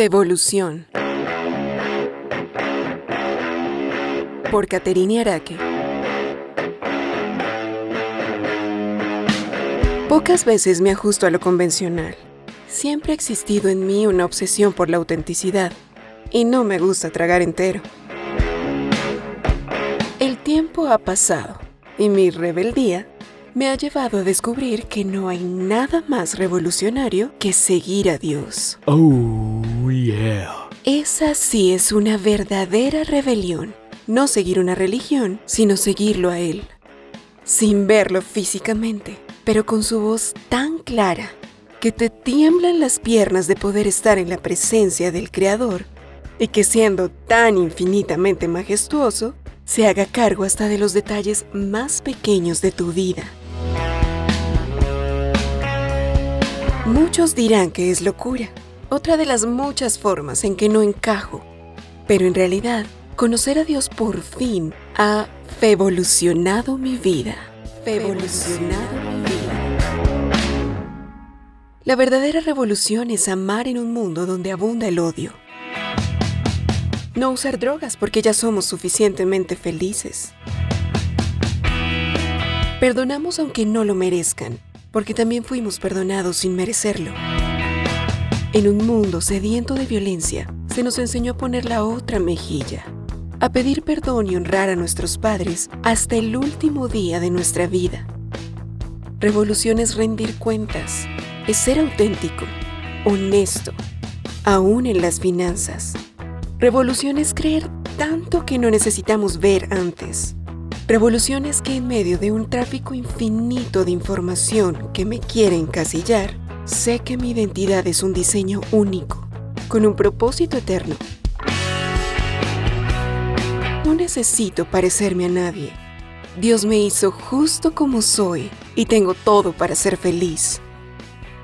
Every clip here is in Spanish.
Fevolución. Por Caterine Araque. Pocas veces me ajusto a lo convencional. Siempre ha existido en mí una obsesión por la autenticidad y no me gusta tragar entero. El tiempo ha pasado y mi rebeldía me ha llevado a descubrir que no hay nada más revolucionario que seguir a Dios. Oh, yeah. Esa sí es una verdadera rebelión. No seguir una religión, sino seguirlo a Él. Sin verlo físicamente, pero con su voz tan clara que te tiemblan las piernas de poder estar en la presencia del Creador y que siendo tan infinitamente majestuoso, se haga cargo hasta de los detalles más pequeños de tu vida. Muchos dirán que es locura, otra de las muchas formas en que no encajo, pero en realidad conocer a Dios por fin ha evolucionado mi vida. Evolucionado mi vida. La verdadera revolución es amar en un mundo donde abunda el odio. No usar drogas porque ya somos suficientemente felices. Perdonamos aunque no lo merezcan porque también fuimos perdonados sin merecerlo. En un mundo sediento de violencia, se nos enseñó a poner la otra mejilla, a pedir perdón y honrar a nuestros padres hasta el último día de nuestra vida. Revolución es rendir cuentas, es ser auténtico, honesto, aún en las finanzas. Revolución es creer tanto que no necesitamos ver antes. Revoluciones que en medio de un tráfico infinito de información que me quiere encasillar, sé que mi identidad es un diseño único, con un propósito eterno. No necesito parecerme a nadie. Dios me hizo justo como soy y tengo todo para ser feliz.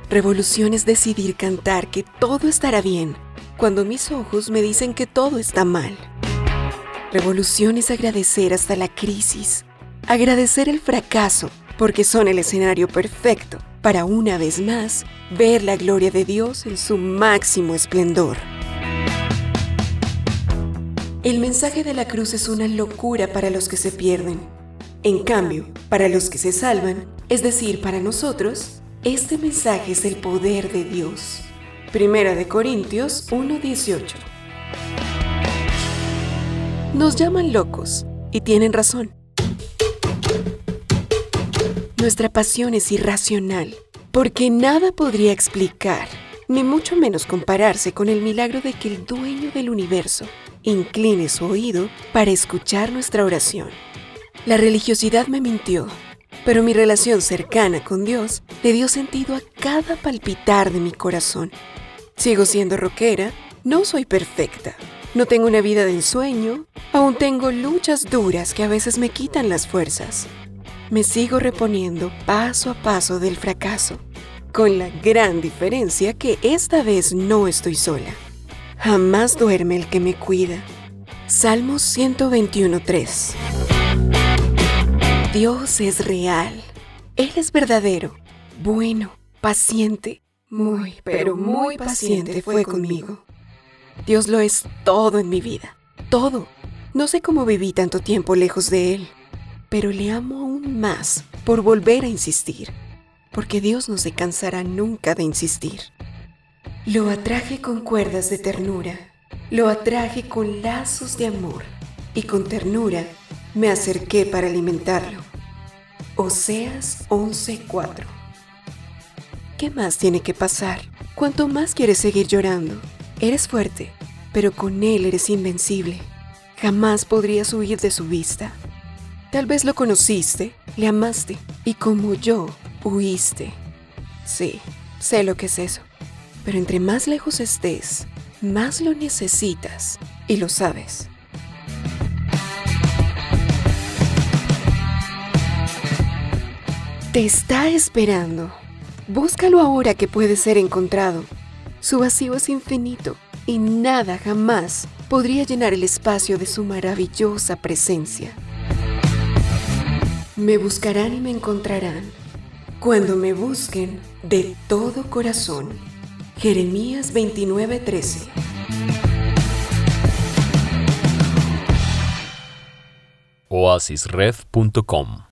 Revolución es decidir cantar que todo estará bien cuando mis ojos me dicen que todo está mal. Revolución es agradecer hasta la crisis, agradecer el fracaso, porque son el escenario perfecto para una vez más ver la gloria de Dios en su máximo esplendor. El mensaje de la cruz es una locura para los que se pierden. En cambio, para los que se salvan, es decir, para nosotros, este mensaje es el poder de Dios. Primera de Corintios 1:18 nos llaman locos y tienen razón. Nuestra pasión es irracional, porque nada podría explicar, ni mucho menos compararse con el milagro de que el dueño del universo incline su oído para escuchar nuestra oración. La religiosidad me mintió, pero mi relación cercana con Dios le dio sentido a cada palpitar de mi corazón. Sigo siendo rockera, no soy perfecta, no tengo una vida de ensueño, aún tengo luchas duras que a veces me quitan las fuerzas. Me sigo reponiendo paso a paso del fracaso, con la gran diferencia que esta vez no estoy sola. Jamás duerme el que me cuida. Salmos 121.3 Dios es real. Él es verdadero, bueno, paciente, muy, pero muy paciente fue conmigo. Dios lo es todo en mi vida, todo. No sé cómo viví tanto tiempo lejos de Él, pero le amo aún más por volver a insistir, porque Dios no se cansará nunca de insistir. Lo atraje con cuerdas de ternura, lo atraje con lazos de amor, y con ternura me acerqué para alimentarlo. Oseas 11:4 ¿Qué más tiene que pasar? ¿Cuánto más quieres seguir llorando? Eres fuerte, pero con él eres invencible. Jamás podrías huir de su vista. Tal vez lo conociste, le amaste y como yo, huiste. Sí, sé lo que es eso. Pero entre más lejos estés, más lo necesitas y lo sabes. Te está esperando. Búscalo ahora que puede ser encontrado. Su vacío es infinito y nada jamás podría llenar el espacio de su maravillosa presencia. Me buscarán y me encontrarán cuando me busquen de todo corazón. Jeremías 29:13 oasisred.com